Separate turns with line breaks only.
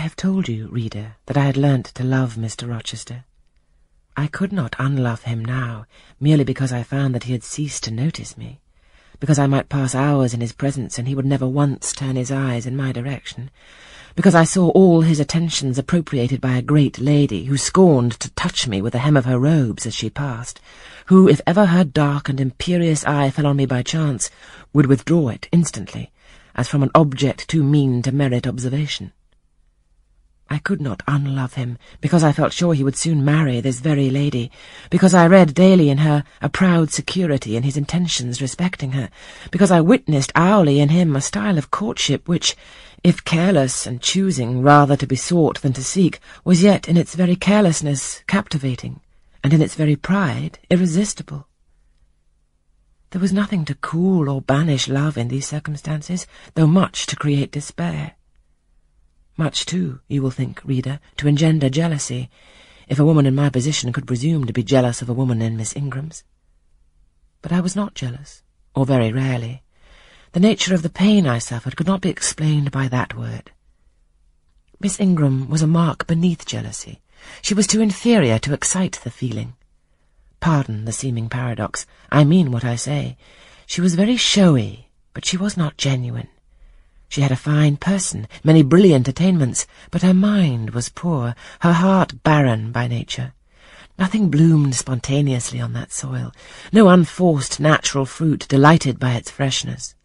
have told you, reader, that I had learnt to love Mr. Rochester. I could not unlove him now, merely because I found that he had ceased to notice me, because I might pass hours in his presence and he would never once turn his eyes in my direction, because I saw all his attentions appropriated by a great lady who scorned to touch me with the hem of her robes as she passed, who, if ever her dark and imperious eye fell on me by chance, would withdraw it instantly, as from an object too mean to merit observation. I could not unlove him, because I felt sure he would soon marry this very lady, because I read daily in her a proud security in his intentions respecting her, because I witnessed hourly in him a style of courtship which, if careless and choosing rather to be sought than to seek, was yet in its very carelessness captivating, and in its very pride irresistible. There was nothing to cool or banish love in these circumstances, though much to create despair. Much, too, you will think, reader, to engender jealousy, if a woman in my position could presume to be jealous of a woman in Miss Ingram's. But I was not jealous, or very rarely. The nature of the pain I suffered could not be explained by that word. Miss Ingram was a mark beneath jealousy. She was too inferior to excite the feeling. Pardon the seeming paradox. I mean what I say. She was very showy, but she was not genuine. She had a fine person, many brilliant attainments, but her mind was poor, her heart barren by nature. Nothing bloomed spontaneously on that soil, no unforced natural fruit delighted by its freshness.